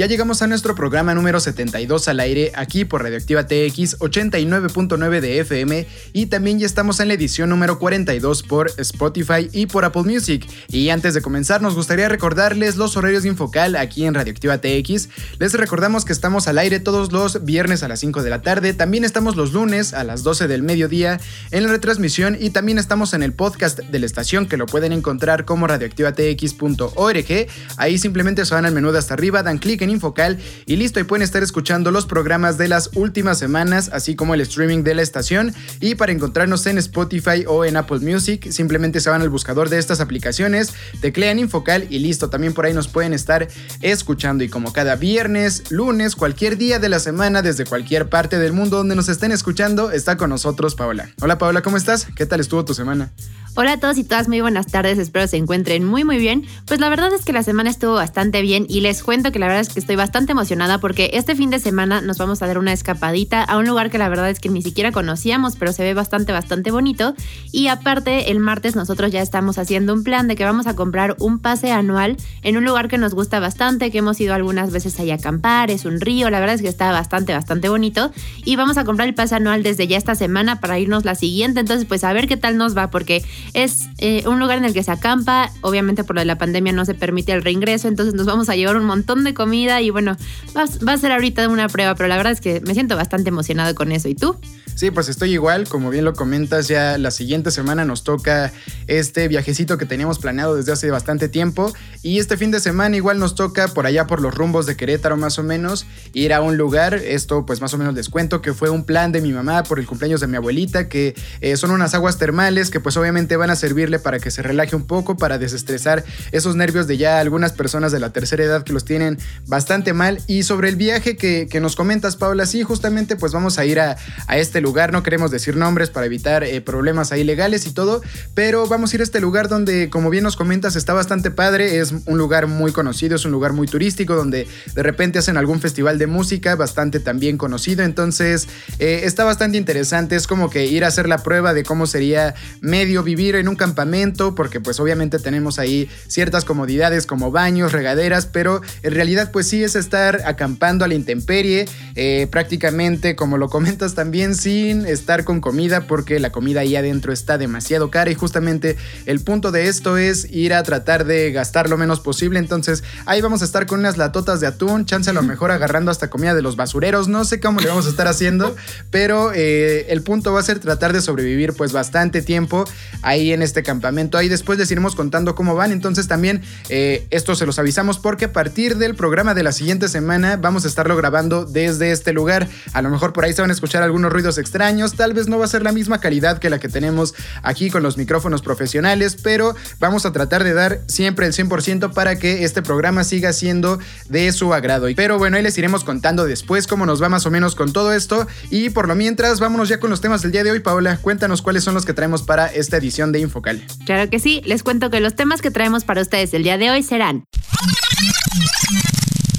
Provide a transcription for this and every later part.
Ya llegamos a nuestro programa número 72 al aire aquí por Radioactiva TX 89.9 de FM y también ya estamos en la edición número 42 por Spotify y por Apple Music. Y antes de comenzar nos gustaría recordarles los horarios de Infocal aquí en Radioactiva TX. Les recordamos que estamos al aire todos los viernes a las 5 de la tarde, también estamos los lunes a las 12 del mediodía en la retransmisión y también estamos en el podcast de la estación que lo pueden encontrar como radioactivatx.com .org. Ahí simplemente se van al menú de hasta arriba, dan clic en Infocal y listo, y pueden estar escuchando los programas de las últimas semanas, así como el streaming de la estación. Y para encontrarnos en Spotify o en Apple Music, simplemente se van al buscador de estas aplicaciones, teclean Infocal y listo, también por ahí nos pueden estar escuchando. Y como cada viernes, lunes, cualquier día de la semana, desde cualquier parte del mundo donde nos estén escuchando, está con nosotros Paola. Hola Paola, ¿cómo estás? ¿Qué tal estuvo tu semana? Hola a todos y todas, muy buenas tardes, espero se encuentren muy muy bien. Pues la verdad es que la semana estuvo bastante bien y les cuento que la verdad es que estoy bastante emocionada porque este fin de semana nos vamos a dar una escapadita a un lugar que la verdad es que ni siquiera conocíamos, pero se ve bastante bastante bonito. Y aparte, el martes nosotros ya estamos haciendo un plan de que vamos a comprar un pase anual en un lugar que nos gusta bastante, que hemos ido algunas veces ahí a acampar, es un río, la verdad es que está bastante bastante bonito. Y vamos a comprar el pase anual desde ya esta semana para irnos la siguiente, entonces pues a ver qué tal nos va porque es eh, un lugar en el que se acampa, obviamente por lo de la pandemia no se permite el reingreso, entonces nos vamos a llevar un montón de comida y bueno, va, va a ser ahorita una prueba, pero la verdad es que me siento bastante emocionado con eso. ¿Y tú? Sí, pues estoy igual, como bien lo comentas, ya la siguiente semana nos toca este viajecito que teníamos planeado desde hace bastante tiempo. Y este fin de semana igual nos toca por allá por los rumbos de Querétaro más o menos ir a un lugar, esto pues más o menos les cuento que fue un plan de mi mamá por el cumpleaños de mi abuelita, que eh, son unas aguas termales que pues obviamente van a servirle para que se relaje un poco, para desestresar esos nervios de ya algunas personas de la tercera edad que los tienen bastante mal. Y sobre el viaje que, nos comentas Paula, sí, justamente pues vamos a ir a, a este lugar lugar, no queremos decir nombres para evitar eh, problemas ahí legales y todo, pero vamos a ir a este lugar donde, como bien nos comentas, está bastante padre, es un lugar muy conocido, es un lugar muy turístico, donde de repente hacen algún festival de música bastante también conocido, entonces eh, está bastante interesante, es como que ir a hacer la prueba de cómo sería medio vivir en un campamento, porque pues obviamente tenemos ahí ciertas comodidades como baños, regaderas, pero en realidad pues sí es estar acampando a la intemperie, eh, prácticamente como lo comentas también, sí estar con comida porque la comida ahí adentro está demasiado cara y justamente el punto de esto es ir a tratar de gastar lo menos posible. Entonces ahí vamos a estar con unas latotas de atún, chance a lo mejor agarrando hasta comida de los basureros, no sé cómo le vamos a estar haciendo, pero eh, el punto va a ser tratar de sobrevivir pues bastante tiempo ahí en este campamento. Ahí después les iremos contando cómo van. Entonces también eh, esto se los avisamos porque a partir del programa de la siguiente semana vamos a estarlo grabando desde este lugar. A lo mejor por ahí se van a escuchar algunos ruidos extraños, tal vez no va a ser la misma calidad que la que tenemos aquí con los micrófonos profesionales, pero vamos a tratar de dar siempre el 100% para que este programa siga siendo de su agrado. Pero bueno, ahí les iremos contando después cómo nos va más o menos con todo esto y por lo mientras vámonos ya con los temas del día de hoy. Paola, cuéntanos cuáles son los que traemos para esta edición de Infocal. Claro que sí, les cuento que los temas que traemos para ustedes el día de hoy serán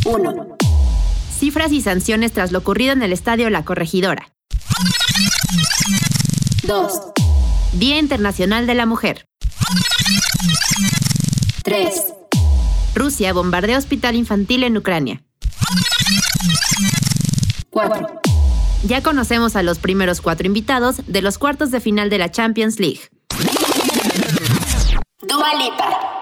1. Cifras y sanciones tras lo ocurrido en el estadio La Corregidora. 2. Día Internacional de la Mujer. 3. Rusia bombardea hospital infantil en Ucrania. 4. Ya conocemos a los primeros cuatro invitados de los cuartos de final de la Champions League. Dua Lipa.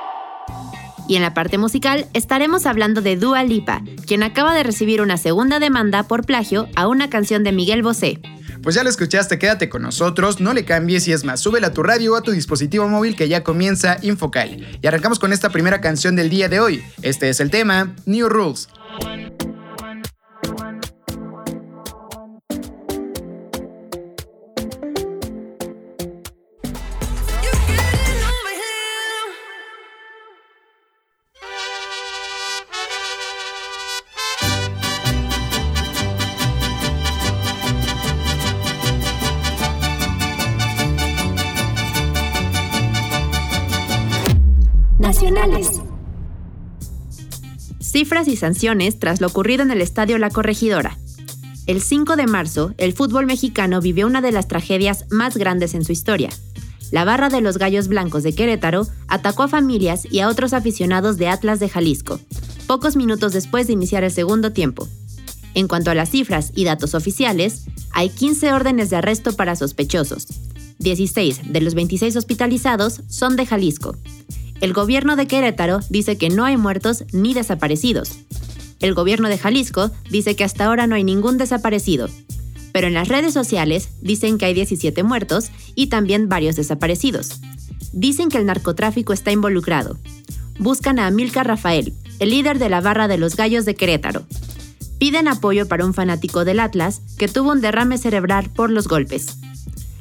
Y en la parte musical estaremos hablando de Dua Lipa, quien acaba de recibir una segunda demanda por plagio a una canción de Miguel Bosé. Pues ya lo escuchaste, quédate con nosotros, no le cambies y es más, súbela a tu radio o a tu dispositivo móvil que ya comienza Infocal. Y arrancamos con esta primera canción del día de hoy. Este es el tema, New Rules. Y sanciones tras lo ocurrido en el Estadio La Corregidora. El 5 de marzo, el fútbol mexicano vivió una de las tragedias más grandes en su historia. La barra de los Gallos Blancos de Querétaro atacó a familias y a otros aficionados de Atlas de Jalisco, pocos minutos después de iniciar el segundo tiempo. En cuanto a las cifras y datos oficiales, hay 15 órdenes de arresto para sospechosos. 16 de los 26 hospitalizados son de Jalisco el gobierno de Querétaro dice que no hay muertos ni desaparecidos. El gobierno de Jalisco dice que hasta ahora no hay ningún desaparecido. Pero en las redes sociales dicen que hay 17 muertos y también varios desaparecidos. Dicen que el narcotráfico está involucrado. Buscan a Amilcar Rafael, el líder de la barra de los gallos de Querétaro. Piden apoyo para un fanático del Atlas que tuvo un derrame cerebral por los golpes.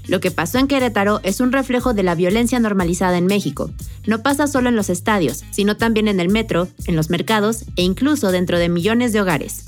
Lo que pasó en Querétaro es un reflejo de la violencia normalizada en México. No pasa solo en los estadios, sino también en el metro, en los mercados e incluso dentro de millones de hogares.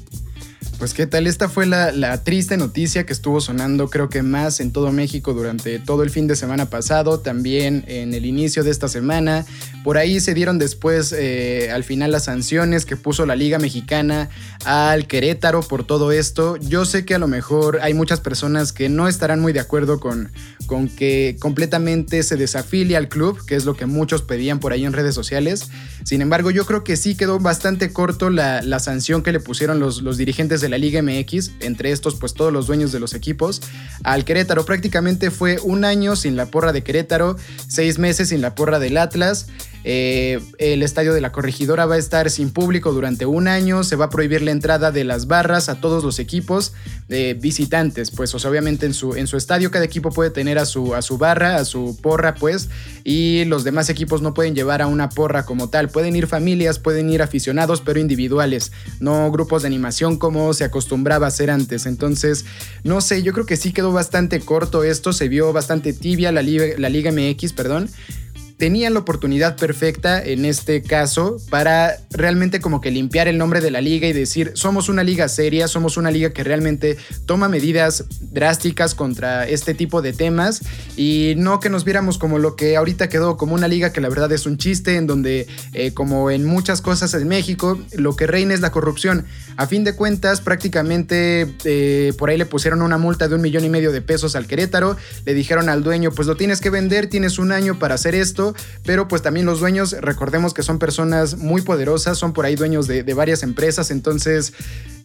Pues qué tal, esta fue la, triste noticia que estuvo sonando creo que más en todo México durante todo el fin de semana pasado, también en el inicio de esta semana. Por ahí se dieron después eh, al final las sanciones que puso la Liga Mexicana al Querétaro por todo esto. Yo sé que a lo mejor hay muchas personas que no estarán muy de acuerdo con, con que completamente se desafilie al club, que es lo que muchos pedían por ahí en redes sociales. Sin embargo, yo creo que sí quedó bastante corto la, sanción que le pusieron los, los dirigentes de la Liga MX, entre estos pues todos los dueños de los equipos, al Querétaro. Prácticamente fue un año sin la porra de Querétaro, seis meses sin la porra del Atlas. Eh, el estadio de la corregidora va a estar sin público durante un año, se va a prohibir la entrada de las barras a todos los equipos de visitantes, pues obviamente en su, en su estadio cada equipo puede tener a su, a su barra, a su porra pues, y los demás equipos no pueden llevar a una porra como tal, pueden ir familias, pueden ir aficionados, pero individuales, no grupos de animación como se acostumbraba a hacer antes, entonces no sé, yo creo que sí quedó bastante corto esto, se vio bastante tibia la, la Liga MX, perdón, tenían la oportunidad perfecta en este caso para realmente como que limpiar el nombre de la liga y decir, somos una liga seria, somos una liga que realmente toma medidas drásticas contra este tipo de temas y no que nos viéramos como lo que ahorita quedó como una liga que la verdad es un chiste en donde eh, como en muchas cosas en México lo que reina es la corrupción. A fin de cuentas prácticamente eh, por ahí le pusieron una multa de un millón y medio de pesos al Querétaro, le dijeron al dueño pues lo tienes que vender, tienes un año para hacer esto pero pues también los dueños, recordemos que son personas muy poderosas, son por ahí dueños de, varias empresas, entonces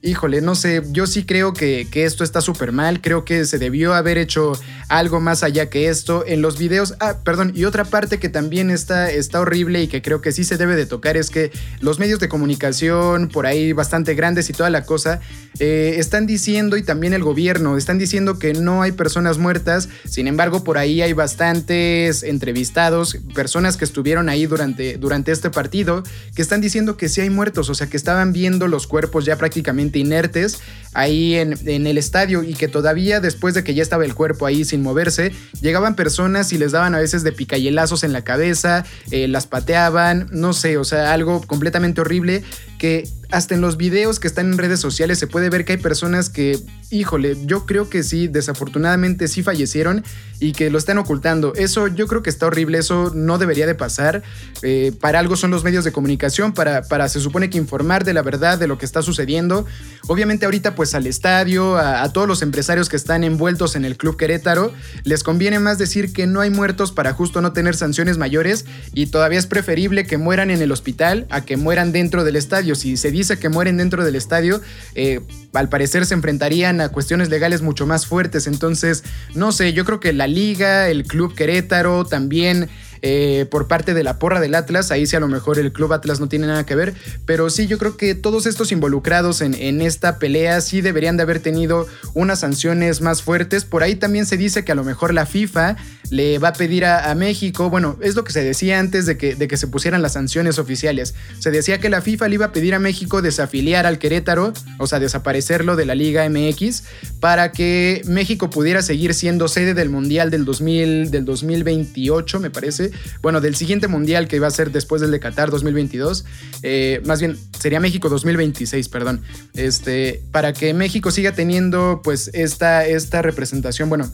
híjole, no sé, yo sí creo que, esto está súper mal, creo que se debió haber hecho algo más allá que esto. En los videos, ah, perdón, y otra parte que también está, está horrible y que creo que sí se debe de tocar es que los medios de comunicación, por ahí bastante grandes y toda la cosa, eh, están diciendo, y también el gobierno, están diciendo que no hay personas muertas, sin embargo, por ahí hay bastantes entrevistados, personas que estuvieron ahí durante, durante este partido, que están diciendo que sí hay muertos, o sea, que estaban viendo los cuerpos ya prácticamente inertes ahí en, el estadio y que todavía después de que ya estaba el cuerpo ahí sin moverse, llegaban personas y les daban a veces de picayelazos en la cabeza, eh, las pateaban, no sé, o sea, algo completamente horrible que hasta en los videos que están en redes sociales se puede ver que hay personas que, híjole, yo creo que sí, desafortunadamente sí fallecieron y que lo están ocultando. Eso yo creo que está horrible, eso no debería de pasar. Eh, para algo son los medios de comunicación, para, para se supone que informar de la verdad de lo que está sucediendo. Obviamente ahorita pues al estadio, a, a todos los empresarios que están envueltos en el Club Querétaro, les conviene más decir que no hay muertos para justo no tener sanciones mayores y todavía es preferible que mueran en el hospital a que mueran dentro del estadio. Si se dice que mueren dentro del estadio, eh, al parecer se enfrentarían a cuestiones legales mucho más fuertes. Entonces, no sé, yo creo que la liga, el club Querétaro, también eh, por parte de la porra del Atlas. Ahí sí a lo mejor el club Atlas no tiene nada que ver, pero sí yo creo que todos estos involucrados en, en esta pelea sí deberían de haber tenido unas sanciones más fuertes. Por ahí también se dice que a lo mejor la FIFA le va a pedir a, México, bueno, es lo que se decía antes de que, de que se pusieran las sanciones oficiales. Se decía que la FIFA le iba a pedir a México desafiliar al Querétaro, o sea, desaparecerlo de la Liga MX, para que México pudiera seguir siendo sede del Mundial del, 2000, del 2028, me parece. Bueno, del siguiente Mundial que va a ser después del de Qatar 2022. Eh, más bien, sería México 2026, perdón. Este, para que México siga teniendo pues esta, esta representación, bueno,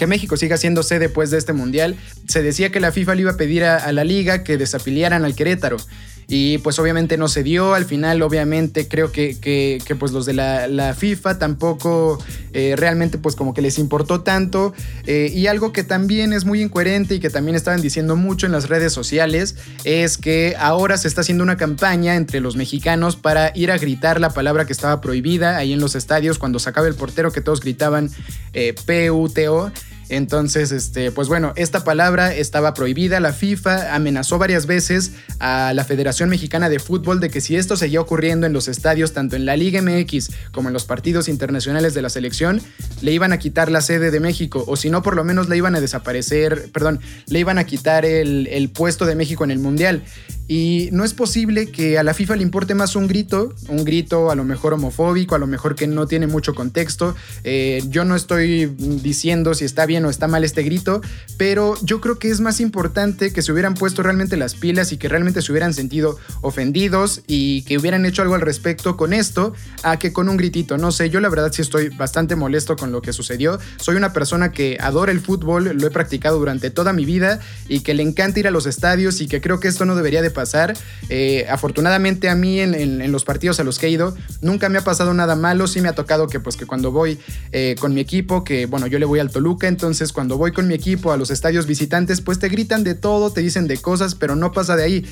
que México siga siendo sede pues de este mundial. Se decía que la FIFA le iba a pedir a, la liga que desafiliaran al Querétaro y pues obviamente no se dio. Al final, obviamente, creo que, que, pues los de la, FIFA tampoco eh, realmente pues como que les importó tanto. Eh, y algo que también es muy incoherente y que también estaban diciendo mucho en las redes sociales es que ahora se está haciendo una campaña entre los mexicanos para ir a gritar la palabra que estaba prohibida ahí en los estadios cuando sacaba el portero que todos gritaban eh, PUTO. Entonces, este, pues bueno, esta palabra estaba prohibida. La FIFA amenazó varias veces a la Federación Mexicana de Fútbol de que si esto seguía ocurriendo en los estadios, tanto en la Liga MX como en los partidos internacionales de la selección, le iban a quitar la sede de México, o si no, por lo menos le iban a desaparecer, perdón, le iban a quitar el, el puesto de México en el Mundial. Y no es posible que a la FIFA le importe más un grito, un grito a lo mejor homofóbico, a lo mejor que no tiene mucho contexto. Eh, yo no estoy diciendo si está bien o está mal este grito, pero yo creo que es más importante que se hubieran puesto realmente las pilas y que realmente se hubieran sentido ofendidos y que hubieran hecho algo al respecto con esto, a que con un gritito. No sé, yo la verdad sí estoy bastante molesto con lo que sucedió. Soy una persona que adora el fútbol, lo he practicado durante toda mi vida y que le encanta ir a los estadios y que creo que esto no debería de pasar. Eh, afortunadamente a mí en, los partidos a los que he ido nunca me ha pasado nada malo. Sí me ha tocado que pues que cuando voy eh, con mi equipo, que bueno, yo le voy al Toluca, entonces cuando voy con mi equipo a los estadios visitantes, pues te gritan de todo, te dicen de cosas, pero no pasa de ahí.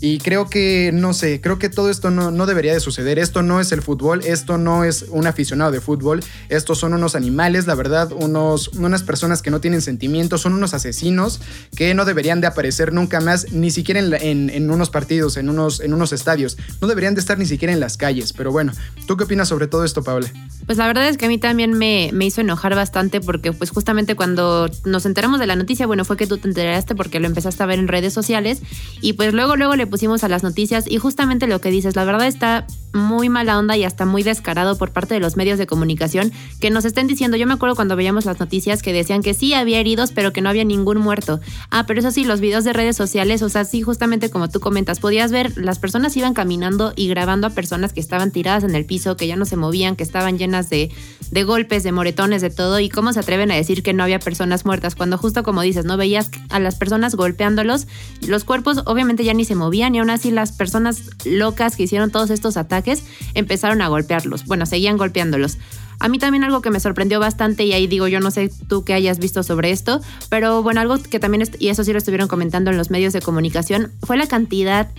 Y creo que, no sé, creo que todo esto no, no, debería de suceder. Esto no es el fútbol, esto no es un aficionado de fútbol, estos son unos animales, la verdad, unos, unas personas que no tienen sentimientos, son unos asesinos que no deberían de aparecer nunca más, ni siquiera en, en, unos partidos, en unos, en unos estadios. No deberían de estar ni siquiera en las calles. Pero bueno, ¿tú qué opinas sobre todo esto, Paula? Pues la verdad es que a mí también me, me hizo enojar bastante porque pues justamente cuando nos enteramos de la noticia, bueno, fue que tú te enteraste porque lo empezaste a ver en redes sociales y pues luego, luego le pusimos a las noticias y justamente lo que dices, la verdad está muy mala onda y hasta muy descarado por parte de los medios de comunicación que nos estén diciendo, yo me acuerdo cuando veíamos las noticias que decían que sí había heridos, pero que no había ningún muerto. Ah, pero eso sí, los videos de redes sociales, o sea, sí, justamente como tú comentas, podías ver, las personas iban caminando y grabando a personas que estaban tiradas en el piso, que ya no se movían, que estaban llenas de, de golpes, de moretones, de todo, y cómo se atreven a decir que no había personas muertas, cuando justo como dices, no veías a las personas golpeándolos, los cuerpos obviamente ya ni se movían y aún así las personas locas que hicieron todos estos ataques empezaron a golpearlos. Bueno, seguían golpeándolos. A mí también algo que me sorprendió bastante, y ahí digo, yo no sé tú qué hayas visto sobre esto, pero bueno, algo que también, y eso sí lo estuvieron comentando en los medios de comunicación, fue la cantidad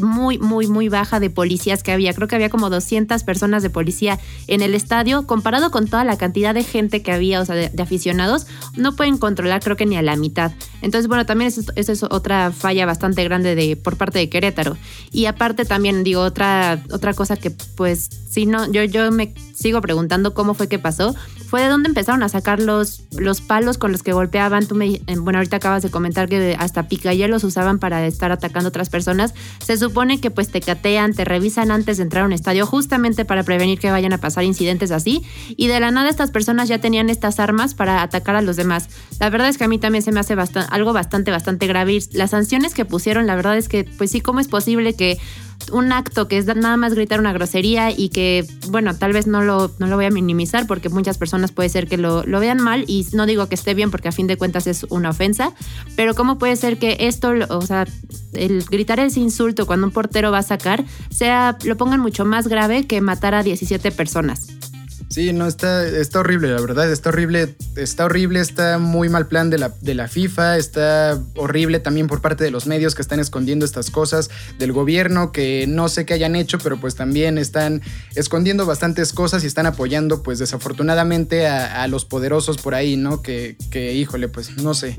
muy, muy, muy baja de policías que había. Creo que había como 200 personas de policía en el estadio, comparado con toda la cantidad de gente que había, o sea, de, aficionados, no pueden controlar creo que ni a la mitad. Entonces, bueno, también esa es, otra falla bastante grande de, por parte de Querétaro. Y aparte también, digo, otra, otra cosa que pues, si no, yo, yo me sigo preguntando cómo fue que pasó, de dónde empezaron a sacar los, los palos con los que golpeaban. Tú me, eh, bueno, ahorita acabas de comentar que hasta los usaban para estar atacando a otras personas. Se supone que pues te catean, te revisan antes de entrar a un estadio justamente para prevenir que vayan a pasar incidentes así. Y de la nada estas personas ya tenían estas armas para atacar a los demás. La verdad es que a mí también se me hace algo bastante, bastante grave. las sanciones que pusieron, la verdad es que pues sí, ¿cómo es posible que un acto que es nada más gritar una grosería y que, bueno, tal vez no lo, no lo voy a minimizar porque muchas personas puede ser que lo, lo, vean mal y no digo que esté bien porque a fin de cuentas es una ofensa, pero ¿cómo puede ser que esto, o sea, el gritar ese insulto cuando un portero va a sacar, sea, lo pongan mucho más grave que matar a 17 personas? Sí, no, está, está horrible, la verdad, está horrible, está horrible, está muy mal plan de la, de la FIFA, está horrible también por parte de los medios que están escondiendo estas cosas, del gobierno que no sé qué hayan hecho, pero pues también están escondiendo bastantes cosas y están apoyando pues desafortunadamente a, a los poderosos por ahí, ¿no? Que, que híjole, pues no sé.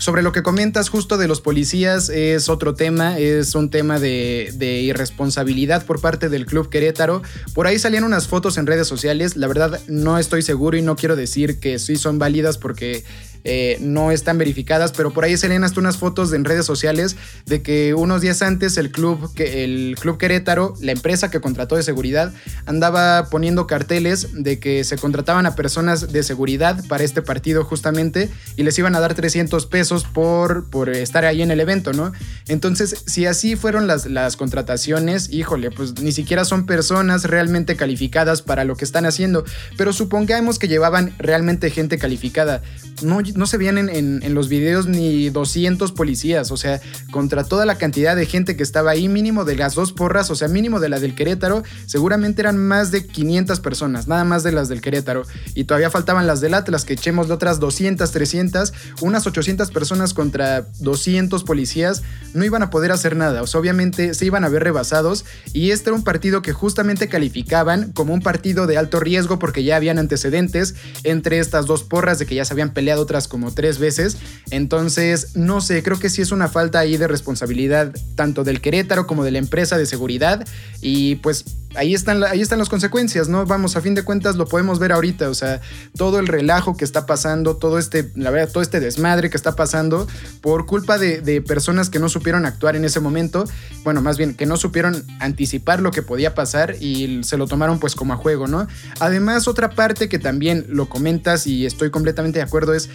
Sobre lo que comentas justo de los policías, es otro tema, es un tema de, de, irresponsabilidad por parte del Club Querétaro. Por ahí salían unas fotos en redes sociales, la verdad no estoy seguro y no quiero decir que sí son válidas porque eh, no están verificadas, pero por ahí salían hasta unas fotos en redes sociales de que unos días antes el club, el club Querétaro, la empresa que contrató de seguridad, andaba poniendo carteles de que se contrataban a personas de seguridad para este partido justamente y les iban a dar 300 pesos por, por estar ahí en el evento, ¿no? Entonces, si así fueron las, las contrataciones, híjole, pues ni siquiera son personas realmente calificadas para lo que están haciendo, pero supongamos que llevaban realmente gente calificada. No, no se veían en, los videos ni 200 policías, o sea, contra toda la cantidad de gente que estaba ahí, mínimo de las dos porras, o sea, mínimo de la del Querétaro, seguramente eran más de 500 personas, nada más de las del Querétaro. Y todavía faltaban las del Atlas, que echemos de otras 200, 300, unas 800 personas contra 200 policías, no iban a poder hacer nada, o sea, obviamente se iban a ver rebasados. Y este era un partido que justamente calificaban como un partido de alto riesgo porque ya habían antecedentes entre estas dos porras de que ya se habían peleado otras como tres veces. Entonces, no sé, creo que sí es una falta ahí de responsabilidad tanto del Querétaro como de la empresa de seguridad. Y pues ahí están, ahí están las consecuencias, ¿no? Vamos, a fin de cuentas lo podemos ver ahorita, o sea, todo el relajo que está pasando, todo este, la verdad, todo este desmadre que está pasando por culpa de, de, personas que no supieron actuar en ese momento, bueno, más bien que no supieron anticipar lo que podía pasar y se lo tomaron pues como a juego, ¿no? Además, otra parte que también lo comentas y estoy completamente de acuerdo es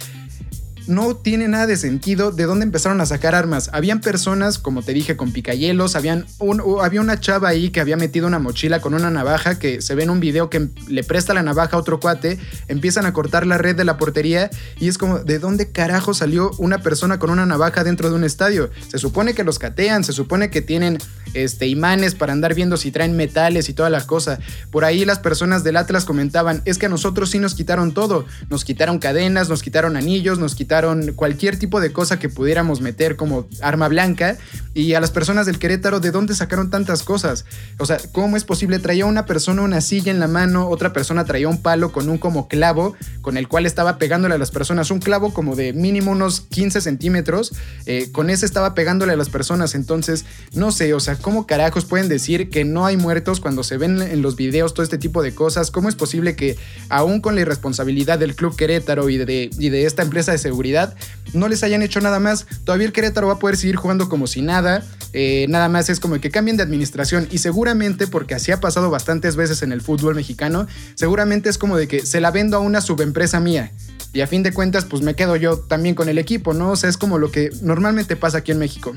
no tiene nada de sentido de dónde empezaron a sacar armas. Habían personas, como te dije, con picayelos, había una chava ahí que había metido una mochila con una navaja que se ve en un video que le presta la navaja a otro cuate, empiezan a cortar la red de la portería y es como, ¿de dónde carajo salió una persona con una navaja dentro de un estadio? Se supone que los catean, se supone que tienen este, imanes para andar viendo si traen metales y toda la cosa. Por ahí las personas del Atlas comentaban, es que a nosotros sí nos quitaron todo, nos quitaron cadenas, nos quitaron anillos, nos quitaron cualquier tipo de cosa que pudiéramos meter como arma blanca. Y a las personas del Querétaro, ¿de dónde sacaron tantas cosas? O sea, ¿cómo es posible? Traía una persona una silla en la mano, otra persona traía un palo con un como clavo, con el cual estaba pegándole a las personas, un clavo como de mínimo unos 15 centímetros, eh, con ese estaba pegándole a las personas. Entonces, no sé, o sea, ¿cómo carajos pueden decir que no hay muertos cuando se ven en los videos todo este tipo de cosas? ¿Cómo es posible que aún con la irresponsabilidad del Club Querétaro y de, y de esta empresa de seguridad, no les hayan hecho nada más. Todavía el Querétaro va a poder seguir jugando como si nada. Eh, nada más es como que cambien de administración y seguramente, porque así ha pasado bastantes veces en el fútbol mexicano, seguramente es como de que se la vendo a una subempresa mía. Y a fin de cuentas, pues me quedo yo también con el equipo, ¿no? O sea, es como lo que normalmente pasa aquí en México.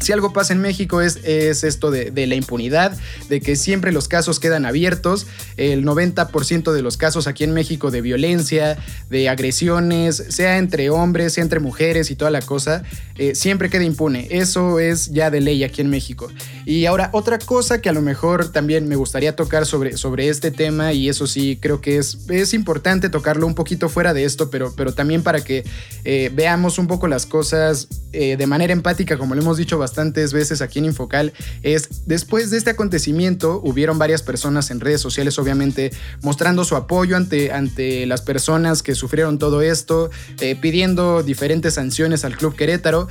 Si algo pasa en México es, es esto de, la impunidad, de que siempre los casos quedan abiertos. El 90% de los casos aquí en México de violencia, de agresiones, sea entre hombres, sea entre mujeres y toda la cosa, eh, siempre queda impune. Eso es ya de ley aquí en México. Y ahora, otra cosa que a lo mejor también me gustaría tocar sobre, sobre este tema, y eso sí creo que es, es importante tocarlo un poquito fuera de esto, pero, pero también para que eh, veamos un poco las cosas eh, de manera empática, como lo hemos dicho bastantes veces aquí en Infocal, es después de este acontecimiento hubieron varias personas en redes sociales, obviamente, mostrando su apoyo ante, ante las personas que sufrieron todo esto, eh, pidiendo diferentes sanciones al Club Querétaro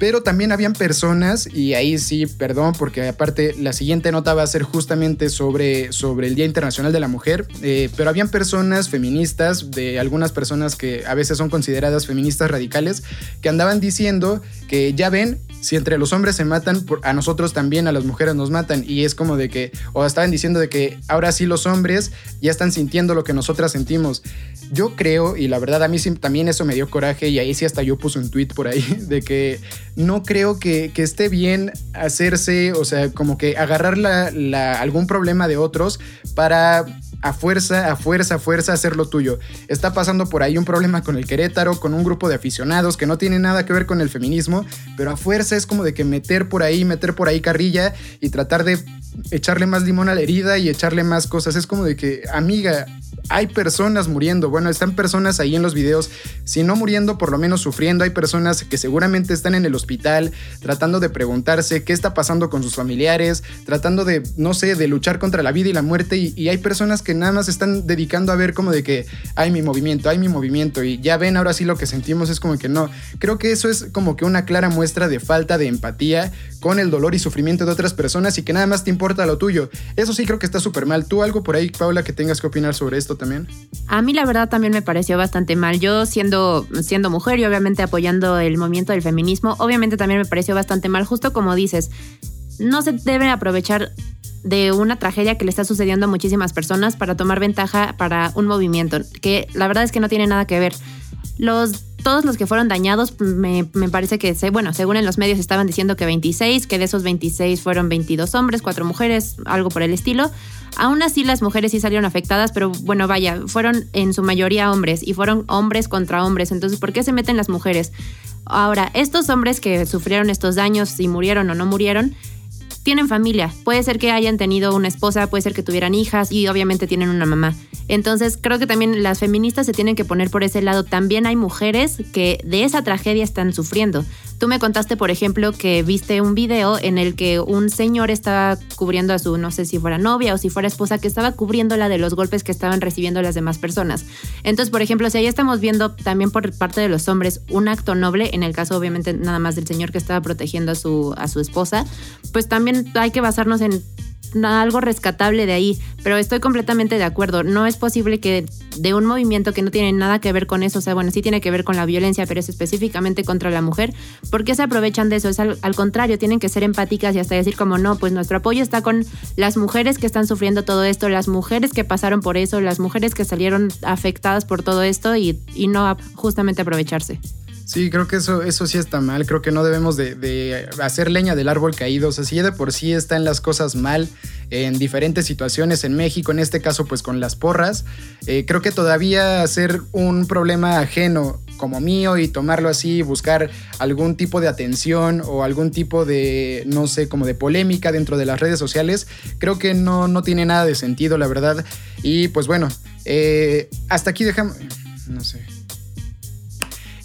pero también habían personas, y ahí sí, perdón, porque aparte la siguiente nota va a ser justamente sobre, sobre el Día Internacional de la Mujer, eh, pero habían personas feministas, de algunas personas que a veces son consideradas feministas radicales, que andaban diciendo que ya ven, si entre los hombres se matan, a nosotros también, a las mujeres nos matan. Y es como de que, o estaban diciendo de que ahora sí los hombres ya están sintiendo lo que nosotras sentimos. Yo creo, y la verdad a mí también eso me dio coraje, y ahí sí hasta yo puse un tweet por ahí, de que no creo que, esté bien hacerse, o sea, como que agarrar algún problema de otros para a fuerza, a fuerza, a fuerza hacer lo tuyo. Está pasando por ahí un problema con el Querétaro, con un grupo de aficionados que no tiene nada que ver con el feminismo, pero a fuerza es como de que meter por ahí, meter por ahí carrilla y tratar de echarle más limón a la herida y echarle más cosas. Es como de que, amiga, hay personas muriendo. Bueno, están personas ahí en los videos, si no muriendo, por lo menos sufriendo. Hay personas que seguramente están en el hospital tratando de preguntarse qué está pasando con sus familiares, tratando de, no sé, de luchar contra la vida y la muerte. Y, hay personas que que nada más están dedicando a ver como de que hay mi movimiento, hay mi movimiento y ya ven ahora sí lo que sentimos es como que no. Creo que eso es como que una clara muestra de falta de empatía con el dolor y sufrimiento de otras personas y que nada más te importa lo tuyo. Eso sí creo que está súper mal. ¿Tú algo por ahí, Paula, que tengas que opinar sobre esto también? A mí la verdad también me pareció bastante mal. Yo siendo, siendo mujer y obviamente apoyando el movimiento del feminismo, obviamente también me pareció bastante mal, justo como dices, no se debe aprovechar de una tragedia que le está sucediendo a muchísimas personas para tomar ventaja para un movimiento, que la verdad es que no tiene nada que ver. Los, todos los que fueron dañados, me, me parece que, bueno, según en los medios estaban diciendo que 26, que de esos 26 fueron 22 hombres, 4 mujeres, algo por el estilo. Aún así las mujeres sí salieron afectadas, pero bueno, vaya, fueron en su mayoría hombres y fueron hombres contra hombres. Entonces, ¿por qué se meten las mujeres? Ahora, estos hombres que sufrieron estos daños, si murieron o no murieron, tienen familia. Puede ser que hayan tenido una esposa, puede ser que tuvieran hijas y obviamente tienen una mamá. Entonces creo que también las feministas se tienen que poner por ese lado. También hay mujeres que de esa tragedia están sufriendo. Tú me contaste, por ejemplo, que viste un video en el que un señor estaba cubriendo a su, no sé si fuera novia o si fuera esposa, que estaba cubriéndola de los golpes que estaban recibiendo las demás personas. Entonces, por ejemplo, si ahí estamos viendo también por parte de los hombres un acto noble, en el caso obviamente nada más del señor que estaba protegiendo a su, a su esposa, pues también hay que basarnos en algo rescatable de ahí, pero estoy completamente de acuerdo. No es posible que de un movimiento que no tiene nada que ver con eso, o sea, bueno, sí tiene que ver con la violencia, pero es específicamente contra la mujer, ¿por qué se aprovechan de eso? Es al, contrario, tienen que ser empáticas y hasta decir como no, pues nuestro apoyo está con las mujeres que están sufriendo todo esto, las mujeres que pasaron por eso, las mujeres que salieron afectadas por todo esto y no justamente aprovecharse. Sí, creo que eso, eso sí está mal. Creo que no debemos de, hacer leña del árbol caído. O sea, si ya de por sí están las cosas mal en diferentes situaciones en México, en este caso pues con las porras, eh, creo que todavía hacer un problema ajeno como mío y tomarlo así, buscar algún tipo de atención o algún tipo de, no sé, como de polémica dentro de las redes sociales, creo que no, no tiene nada de sentido, la verdad. Y pues bueno, eh, hasta aquí dejamos, no sé.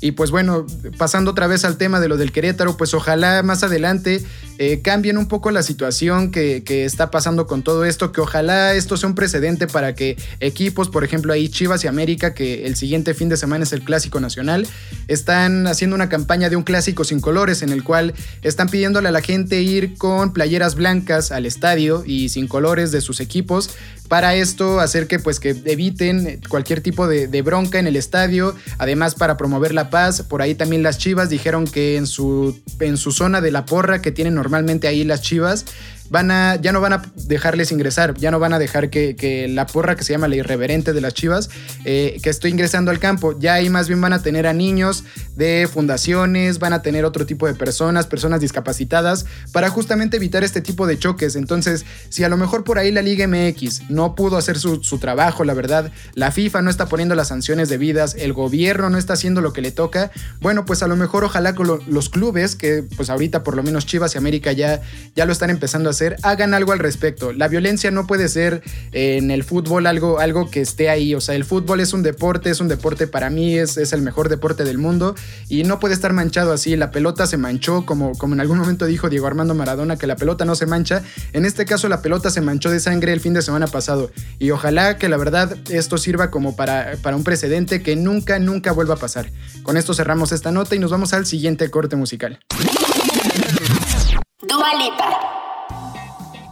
Y pues bueno, pasando otra vez al tema de lo del Querétaro, pues ojalá más adelante eh, cambien un poco la situación que, está pasando con todo esto, que ojalá esto sea un precedente para que equipos, por ejemplo ahí Chivas y América, que el siguiente fin de semana es el Clásico Nacional, están haciendo una campaña de un clásico sin colores en el cual están pidiéndole a la gente ir con playeras blancas al estadio y sin colores de sus equipos para esto hacer que pues que eviten cualquier tipo de, bronca en el estadio, además para promover la paz, por ahí también las Chivas dijeron que en su, en su zona de la porra que tienen normalmente ahí las Chivas, van a, ya no van a dejarles ingresar, ya no van a dejar que, la porra que se llama la irreverente de las chivas, eh, que estoy ingresando al campo, ya ahí más bien van a tener a niños de fundaciones, van a tener otro tipo de personas, personas discapacitadas, para justamente evitar este tipo de choques. Entonces, si a lo mejor por ahí la Liga MX no pudo hacer su, trabajo, la verdad, la FIFA no está poniendo las sanciones debidas, el gobierno no está haciendo lo que le toca, bueno, pues a lo mejor ojalá con los clubes, que pues ahorita por lo menos Chivas y América ya, ya lo están empezando a hacer, hagan algo al respecto. La violencia no puede ser eh, en el fútbol algo, algo que esté ahí. O sea, el fútbol es un deporte, es un deporte para mí, es, es el mejor deporte del mundo y no puede estar manchado así. La pelota se manchó, como, como en algún momento dijo Diego Armando Maradona, que la pelota no se mancha. En este caso, la pelota se manchó de sangre el fin de semana pasado. Y ojalá que la verdad esto sirva como para, para un precedente que nunca, nunca vuelva a pasar. Con esto cerramos esta nota y nos vamos al siguiente corte musical.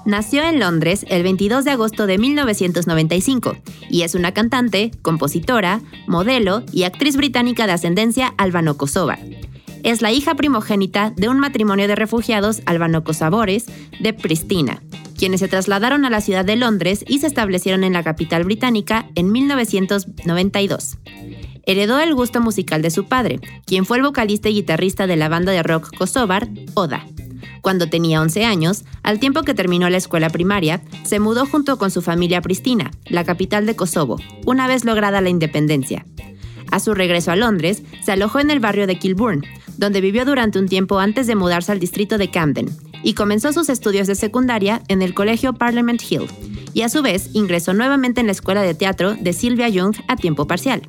Nació en Londres el 22 de agosto de 1995 y es una cantante, compositora, modelo y actriz británica de ascendencia albano-kosovar. Es la hija primogénita de un matrimonio de refugiados albano-kosovores de Pristina, quienes se trasladaron a la ciudad de Londres y se establecieron en la capital británica en 1992. Heredó el gusto musical de su padre, quien fue el vocalista y guitarrista de la banda de rock kosovar, Oda. Cuando tenía 11 años, al tiempo que terminó la escuela primaria, se mudó junto con su familia a Pristina, la capital de Kosovo, una vez lograda la independencia. A su regreso a Londres, se alojó en el barrio de Kilburn, donde vivió durante un tiempo antes de mudarse al distrito de Camden, y comenzó sus estudios de secundaria en el colegio Parliament Hill, y a su vez ingresó nuevamente en la escuela de teatro de Sylvia Young a tiempo parcial.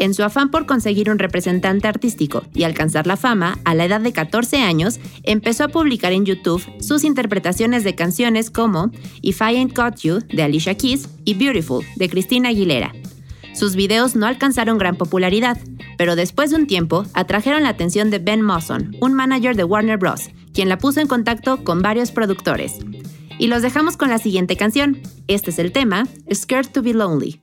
En su afán por conseguir un representante artístico y alcanzar la fama, a la edad de 14 años, empezó a publicar en YouTube sus interpretaciones de canciones como If I Ain't Got You de Alicia Keys y Beautiful de Christina Aguilera. Sus videos no alcanzaron gran popularidad, pero después de un tiempo atrajeron la atención de Ben Mawson, un manager de Warner Bros., quien la puso en contacto con varios productores. Y los dejamos con la siguiente canción. Este es el tema, Scared to Be Lonely.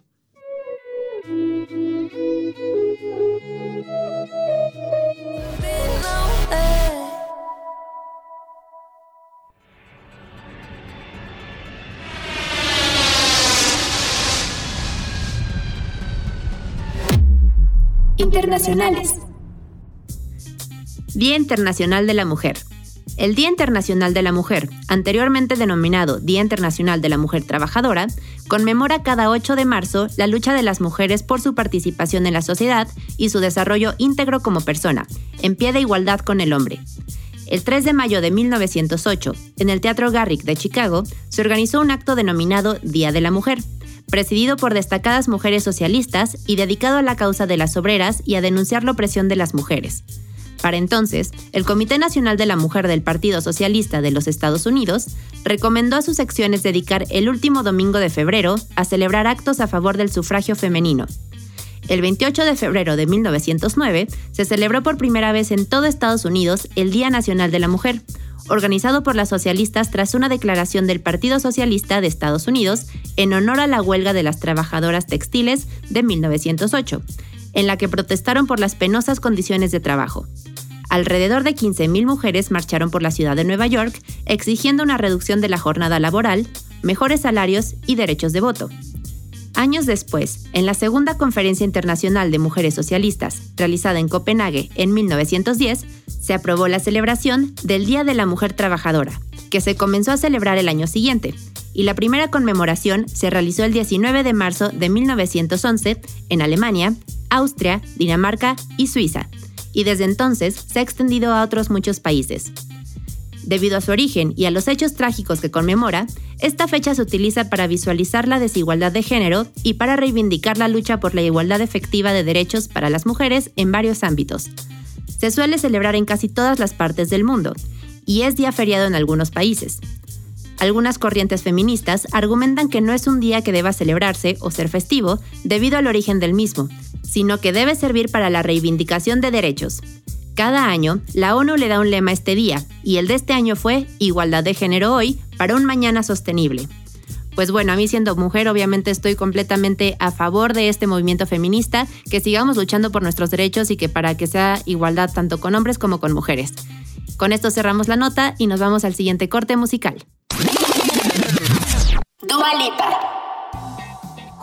Día Internacional de la Mujer. El Día Internacional de la Mujer, anteriormente denominado Día Internacional de la Mujer Trabajadora, conmemora cada 8 de marzo la lucha de las mujeres por su participación en la sociedad y su desarrollo íntegro como persona, en pie de igualdad con el hombre. El 3 de mayo de 1908, en el Teatro Garrick de Chicago, se organizó un acto denominado Día de la Mujer, presidido por destacadas mujeres socialistas y dedicado a la causa de las obreras y a denunciar la opresión de las mujeres. Para entonces, el Comité Nacional de la Mujer del Partido Socialista de los Estados Unidos recomendó a sus secciones dedicar el último domingo de febrero a celebrar actos a favor del sufragio femenino. El 28 de febrero de 1909 se celebró por primera vez en todo Estados Unidos el Día Nacional de la Mujer, organizado por las socialistas tras una declaración del Partido Socialista de Estados Unidos en honor a la huelga de las trabajadoras textiles de 1908, en la que protestaron por las penosas condiciones de trabajo. Alrededor de 15.000 mujeres marcharon por la ciudad de Nueva York exigiendo una reducción de la jornada laboral, mejores salarios y derechos de voto. Años después, en la Segunda Conferencia Internacional de Mujeres Socialistas, realizada en Copenhague en 1910, se aprobó la celebración del Día de la Mujer Trabajadora, que se comenzó a celebrar el año siguiente, y la primera conmemoración se realizó el 19 de marzo de 1911 en Alemania, Austria, Dinamarca y Suiza, y desde entonces se ha extendido a otros muchos países. Debido a su origen y a los hechos trágicos que conmemora, esta fecha se utiliza para visualizar la desigualdad de género y para reivindicar la lucha por la igualdad efectiva de derechos para las mujeres en varios ámbitos. Se suele celebrar en casi todas las partes del mundo y es día feriado en algunos países. Algunas corrientes feministas argumentan que no es un día que deba celebrarse o ser festivo debido al origen del mismo, sino que debe servir para la reivindicación de derechos, cada año, la ONU le da un lema a este día, y el de este año fue Igualdad de Género hoy para un mañana sostenible. Pues bueno, a mí siendo mujer obviamente estoy completamente a favor de este movimiento feminista, que sigamos luchando por nuestros derechos y que para que sea igualdad tanto con hombres como con mujeres. Con esto cerramos la nota y nos vamos al siguiente corte musical.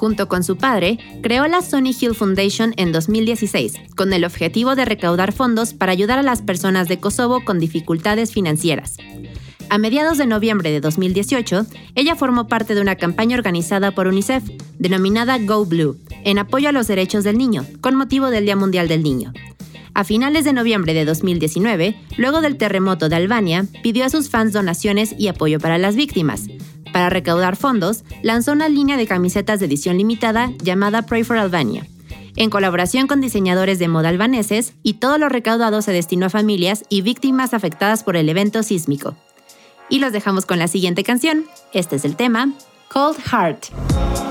Junto con su padre, creó la Sony Hill Foundation en 2016, con el objetivo de recaudar fondos para ayudar a las personas de Kosovo con dificultades financieras. A mediados de noviembre de 2018, ella formó parte de una campaña organizada por UNICEF, denominada Go Blue, en apoyo a los derechos del niño, con motivo del Día Mundial del Niño. A finales de noviembre de 2019, luego del terremoto de Albania, pidió a sus fans donaciones y apoyo para las víctimas, para recaudar fondos, lanzó una línea de camisetas de edición limitada llamada Pray for Albania, en colaboración con diseñadores de moda albaneses, y todo lo recaudado se destinó a familias y víctimas afectadas por el evento sísmico. Y los dejamos con la siguiente canción. Este es el tema, Cold Heart.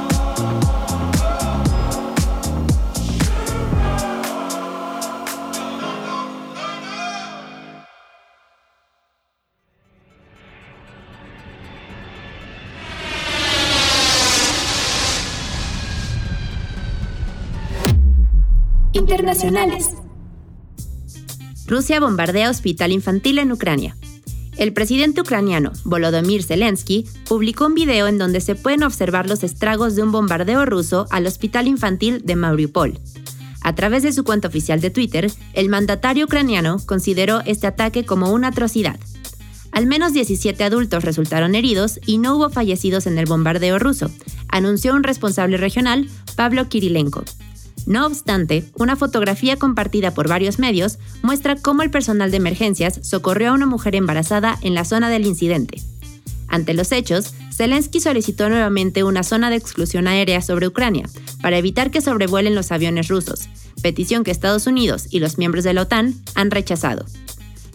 Rusia bombardea hospital infantil en Ucrania. El presidente ucraniano, Volodymyr Zelensky, publicó un video en donde se pueden observar los estragos de un bombardeo ruso al hospital infantil de Mariupol. A través de su cuenta oficial de Twitter, el mandatario ucraniano consideró este ataque como una atrocidad. Al menos 17 adultos resultaron heridos y no hubo fallecidos en el bombardeo ruso, anunció un responsable regional, Pablo Kirilenko. No obstante, una fotografía compartida por varios medios muestra cómo el personal de emergencias socorrió a una mujer embarazada en la zona del incidente. Ante los hechos, Zelensky solicitó nuevamente una zona de exclusión aérea sobre Ucrania para evitar que sobrevuelen los aviones rusos, petición que Estados Unidos y los miembros de la OTAN han rechazado.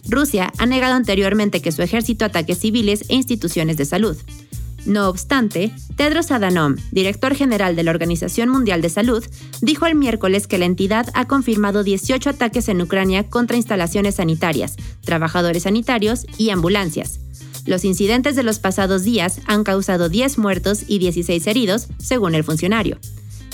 Rusia ha negado anteriormente que su ejército ataque civiles e instituciones de salud. No obstante, Tedros Adhanom, director general de la Organización Mundial de Salud, dijo el miércoles que la entidad ha confirmado 18 ataques en Ucrania contra instalaciones sanitarias, trabajadores sanitarios y ambulancias. Los incidentes de los pasados días han causado 10 muertos y 16 heridos, según el funcionario.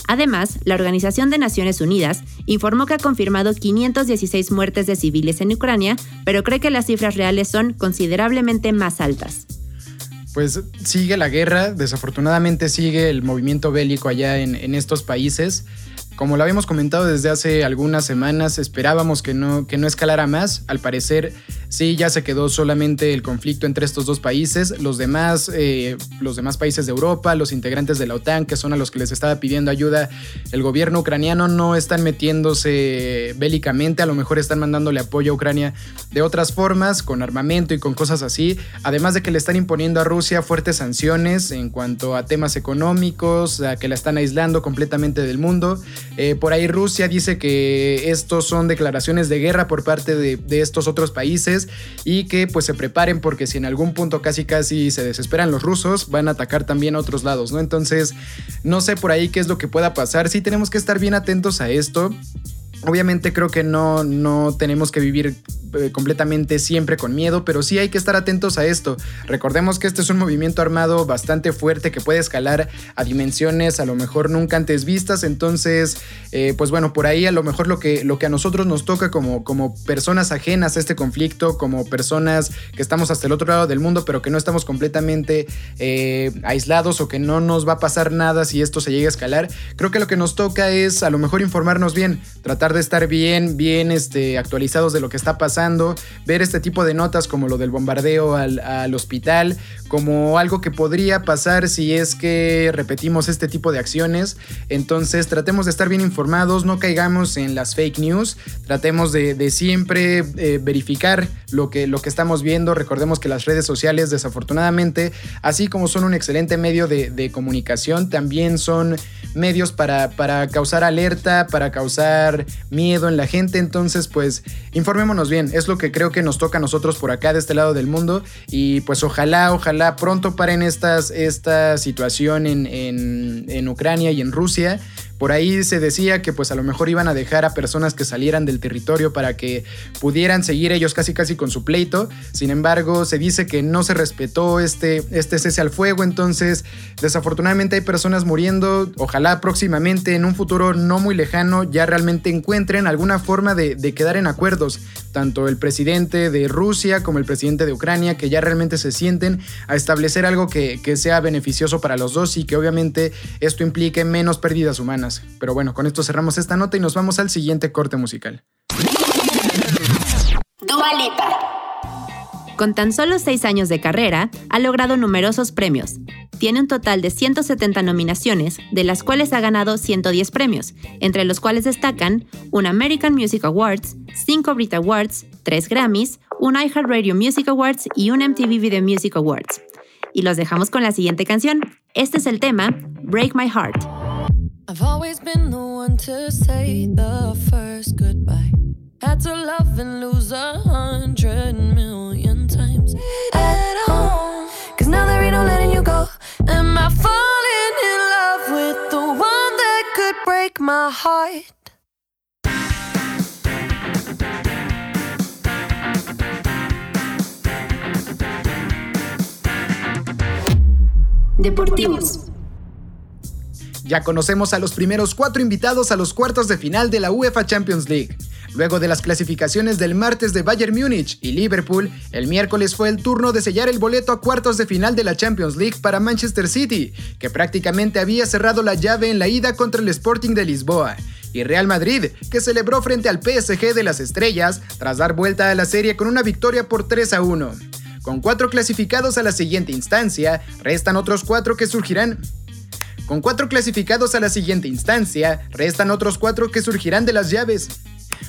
Además, la Organización de Naciones Unidas informó que ha confirmado 516 muertes de civiles en Ucrania, pero cree que las cifras reales son considerablemente más altas pues sigue la guerra, desafortunadamente sigue el movimiento bélico allá en, en estos países. Como lo habíamos comentado desde hace algunas semanas, esperábamos que no, que no escalara más. Al parecer, sí, ya se quedó solamente el conflicto entre estos dos países. Los demás, eh, los demás países de Europa, los integrantes de la OTAN, que son a los que les estaba pidiendo ayuda, el gobierno ucraniano no están metiéndose bélicamente. A lo mejor están mandándole apoyo a Ucrania de otras formas, con armamento y con cosas así. Además de que le están imponiendo a Rusia fuertes sanciones en cuanto a temas económicos, a que la están aislando completamente del mundo. Eh, por ahí Rusia dice que estos son declaraciones de guerra por parte de, estos otros países y que pues se preparen porque si en algún punto casi casi se desesperan los rusos, van a atacar también a otros lados, ¿no? Entonces, no sé por ahí qué es lo que pueda pasar. Sí tenemos que estar bien atentos a esto. Obviamente creo que no, no tenemos que vivir eh, completamente siempre con miedo, pero sí hay que estar atentos a esto. Recordemos que este es un movimiento armado bastante fuerte que puede escalar a dimensiones a lo mejor nunca antes vistas, entonces, eh, pues bueno, por ahí a lo mejor lo que, lo que a nosotros nos toca como, como personas ajenas a este conflicto, como personas que estamos hasta el otro lado del mundo, pero que no estamos completamente eh, aislados o que no nos va a pasar nada si esto se llega a escalar, creo que lo que nos toca es a lo mejor informarnos bien, tratar de estar bien, bien este, actualizados de lo que está pasando ver este tipo de notas como lo del bombardeo al, al hospital, como algo que podría pasar si es que repetimos este tipo de acciones. Entonces tratemos de estar bien informados, no caigamos en las fake news, tratemos de, siempre eh, verificar lo que, lo que estamos viendo. Recordemos que las redes sociales desafortunadamente, así como son un excelente medio de, comunicación, también son medios para, para causar alerta, para causar miedo en la gente. Entonces pues informémonos bien, es lo que creo que nos toca a nosotros por acá de este lado del mundo. Y pues ojalá, ojalá pronto paren estas, esta situación en, en Ucrania y en Rusia por ahí se decía que pues a lo mejor iban a dejar a personas que salieran del territorio para que pudieran seguir ellos casi casi con su pleito. Sin embargo, se dice que no se respetó este, este cese al fuego. Entonces, desafortunadamente hay personas muriendo. Ojalá próximamente, en un futuro no muy lejano, ya realmente encuentren alguna forma de, quedar en acuerdos. Tanto el presidente de Rusia como el presidente de Ucrania, que ya realmente se sienten a establecer algo que, que sea beneficioso para los dos y que obviamente esto implique menos pérdidas humanas. Pero bueno, con esto cerramos esta nota y nos vamos al siguiente corte musical. Con tan solo seis años de carrera, ha logrado numerosos premios. Tiene un total de 170 nominaciones, de las cuales ha ganado 110 premios, entre los cuales destacan un American Music Awards, 5 Brit Awards, 3 Grammys, un iHeartRadio Music Awards y un MTV Video Music Awards. Y los dejamos con la siguiente canción. Este es el tema Break My Heart. I've always been the one to say the first goodbye. Had to love and lose a hundred million times at home. Cause now there ain't no letting you go. Am I falling in love with the one that could break my heart? Deportivos. Ya conocemos a los primeros cuatro invitados a los cuartos de final de la UEFA Champions League. Luego de las clasificaciones del martes de Bayern Múnich y Liverpool, el miércoles fue el turno de sellar el boleto a cuartos de final de la Champions League para Manchester City, que prácticamente había cerrado la llave en la ida contra el Sporting de Lisboa y Real Madrid, que celebró frente al PSG de las Estrellas tras dar vuelta a la serie con una victoria por 3 a 1. Con cuatro clasificados a la siguiente instancia, restan otros cuatro que surgirán con cuatro clasificados a la siguiente instancia, restan otros cuatro que surgirán de las llaves.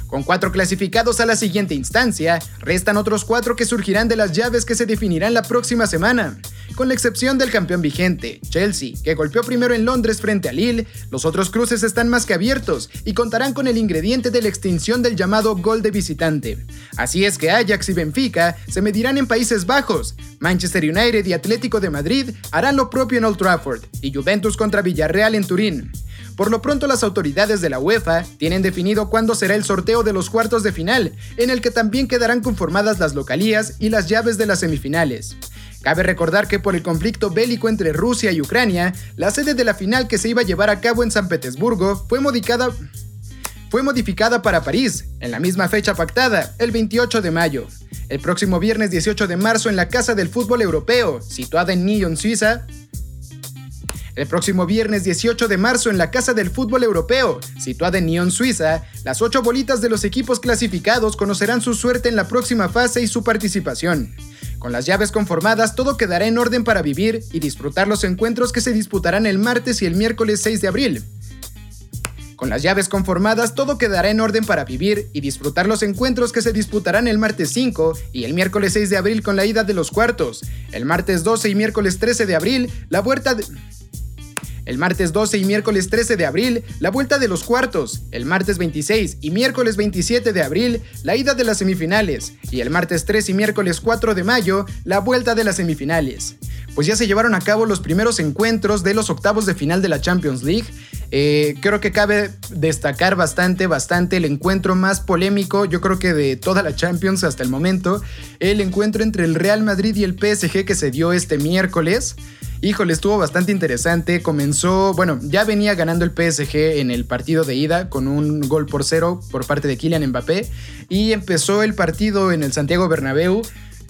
Con cuatro clasificados a la siguiente instancia, restan otros cuatro que surgirán de las llaves que se definirán la próxima semana. Con la excepción del campeón vigente, Chelsea, que golpeó primero en Londres frente a Lille, los otros cruces están más que abiertos y contarán con el ingrediente de la extinción del llamado gol de visitante. Así es que Ajax y Benfica se medirán en Países Bajos, Manchester United y Atlético de Madrid harán lo propio en Old Trafford y Juventus contra Villarreal en Turín. Por lo pronto las autoridades de la UEFA tienen definido cuándo será el sorteo de los cuartos de final, en el que también quedarán conformadas las localías y las llaves de las semifinales. Cabe recordar que por el conflicto bélico entre Rusia y Ucrania, la sede de la final que se iba a llevar a cabo en San Petersburgo fue modificada, fue modificada para París, en la misma fecha pactada, el 28 de mayo. El próximo viernes 18 de marzo en la Casa del Fútbol Europeo, situada en Nyon, Suiza, el próximo viernes 18 de marzo en la Casa del Fútbol Europeo, situada en Nyon, Suiza, las ocho bolitas de los equipos clasificados conocerán su suerte en la próxima fase y su participación. Con las llaves conformadas, todo quedará en orden para vivir y disfrutar los encuentros que se disputarán el martes y el miércoles 6 de abril. Con las llaves conformadas, todo quedará en orden para vivir y disfrutar los encuentros que se disputarán el martes 5 y el miércoles 6 de abril con la ida de los cuartos. El martes 12 y miércoles 13 de abril, la vuelta de... El martes 12 y miércoles 13 de abril, la vuelta de los cuartos. El martes 26 y miércoles 27 de abril, la ida de las semifinales. Y el martes 3 y miércoles 4 de mayo, la vuelta de las semifinales. Pues ya se llevaron a cabo los primeros encuentros de los octavos de final de la Champions League. Eh, creo que cabe destacar bastante, bastante el encuentro más polémico, yo creo que de toda la Champions hasta el momento, el encuentro entre el Real Madrid y el PSG que se dio este miércoles. Híjole, estuvo bastante interesante. Comenzó, bueno, ya venía ganando el PSG en el partido de ida con un gol por cero por parte de Kylian Mbappé. Y empezó el partido en el Santiago Bernabéu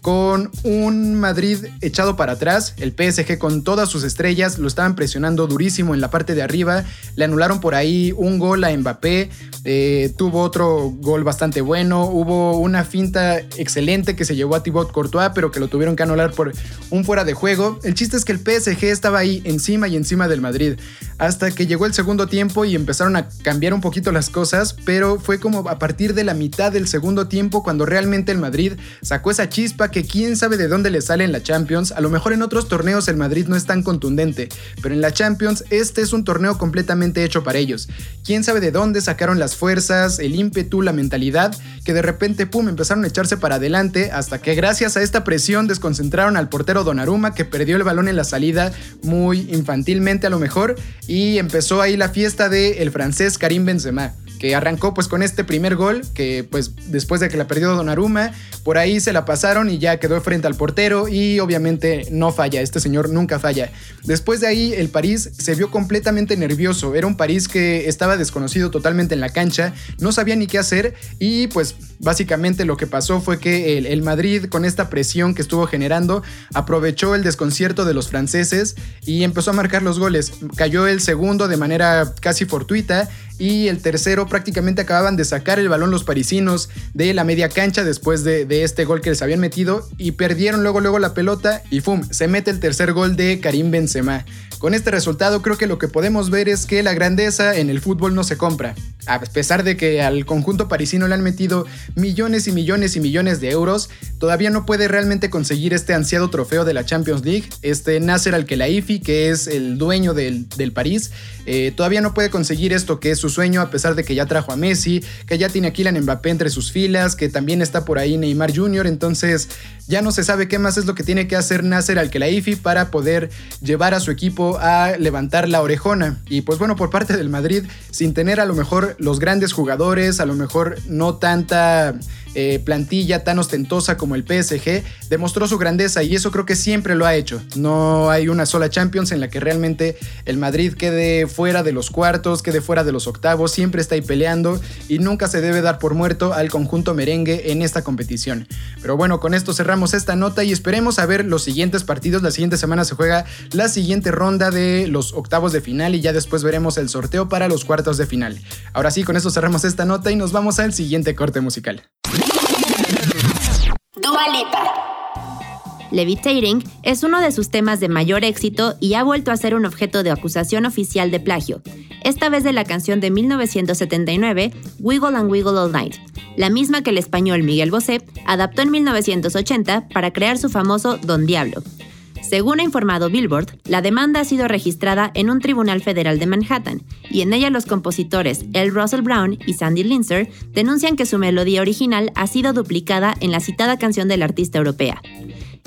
con un Madrid echado para atrás, el PSG con todas sus estrellas lo estaban presionando durísimo en la parte de arriba, le anularon por ahí un gol a Mbappé, eh, tuvo otro gol bastante bueno, hubo una finta excelente que se llevó a Thibaut Courtois, pero que lo tuvieron que anular por un fuera de juego. El chiste es que el PSG estaba ahí encima y encima del Madrid, hasta que llegó el segundo tiempo y empezaron a cambiar un poquito las cosas, pero fue como a partir de la mitad del segundo tiempo cuando realmente el Madrid sacó esa chispa que quién sabe de dónde le sale en la Champions. A lo mejor en otros torneos el Madrid no es tan contundente, pero en la Champions este es un torneo completamente hecho para ellos. Quién sabe de dónde sacaron las fuerzas, el ímpetu, la mentalidad, que de repente, pum, empezaron a echarse para adelante hasta que gracias a esta presión desconcentraron al portero Donnarumma que perdió el balón en la salida muy infantilmente a lo mejor y empezó ahí la fiesta del el francés Karim Benzema que arrancó pues con este primer gol, que pues después de que la perdió Donnarumma, por ahí se la pasaron y ya quedó frente al portero y obviamente no falla, este señor nunca falla. Después de ahí el París se vio completamente nervioso, era un París que estaba desconocido totalmente en la cancha, no sabía ni qué hacer y pues básicamente lo que pasó fue que el, el Madrid con esta presión que estuvo generando aprovechó el desconcierto de los franceses y empezó a marcar los goles. Cayó el segundo de manera casi fortuita y el tercero prácticamente acababan de sacar el balón los parisinos de la media cancha después de, este gol que les habían metido y perdieron luego luego la pelota y ¡fum! se mete el tercer gol de Karim Benzema. Con este resultado creo que lo que podemos ver es que la grandeza en el fútbol no se compra. A pesar de que al conjunto parisino le han metido millones y millones y millones de euros, todavía no puede realmente conseguir este ansiado trofeo de la Champions League. Este Nasser Al-Khelaifi, que es el dueño del, París, eh, todavía no puede conseguir esto que es su sueño a pesar de que ya trajo a Messi, que ya tiene a Kylian Mbappé entre sus filas, que también está por ahí Neymar Jr., entonces ya no se sabe qué más es lo que tiene que hacer Nasser Al-Khelaifi para poder llevar a su equipo a levantar la orejona. Y pues bueno, por parte del Madrid, sin tener a lo mejor los grandes jugadores, a lo mejor no tanta eh, plantilla tan ostentosa como el PSG, demostró su grandeza y eso creo que siempre lo ha hecho. No hay una sola Champions en la que realmente el Madrid quede fuera de los cuartos, quede fuera de los octavos, siempre está ahí peleando y nunca se debe dar por muerto al conjunto merengue en esta competición. Pero bueno, con esto cerramos esta nota y esperemos a ver los siguientes partidos. La siguiente semana se juega la siguiente ronda de los octavos de final y ya después veremos el sorteo para los cuartos de final. Ahora sí, con esto cerramos esta nota y nos vamos al siguiente corte musical. Dua Levitating es uno de sus temas de mayor éxito y ha vuelto a ser un objeto de acusación oficial de plagio, esta vez de la canción de 1979 Wiggle and Wiggle All Night, la misma que el español Miguel Bosé adaptó en 1980 para crear su famoso Don Diablo. Según ha informado Billboard, la demanda ha sido registrada en un tribunal federal de Manhattan y en ella los compositores L. Russell Brown y Sandy Linzer denuncian que su melodía original ha sido duplicada en la citada canción del artista europea.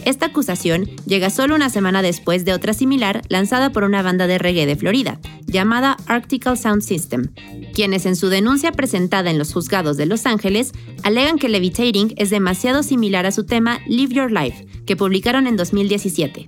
Esta acusación llega solo una semana después de otra similar lanzada por una banda de reggae de Florida, llamada Arctical Sound System, quienes en su denuncia presentada en los juzgados de Los Ángeles alegan que Levitating es demasiado similar a su tema Live Your Life, que publicaron en 2017.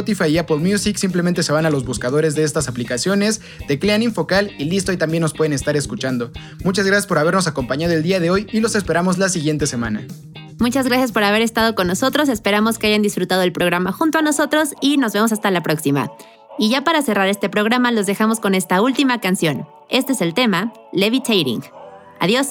Spotify y Apple Music, simplemente se van a los buscadores de estas aplicaciones, teclean Infocal y listo, y también nos pueden estar escuchando. Muchas gracias por habernos acompañado el día de hoy y los esperamos la siguiente semana. Muchas gracias por haber estado con nosotros, esperamos que hayan disfrutado el programa junto a nosotros y nos vemos hasta la próxima. Y ya para cerrar este programa los dejamos con esta última canción. Este es el tema, Levitating. Adiós.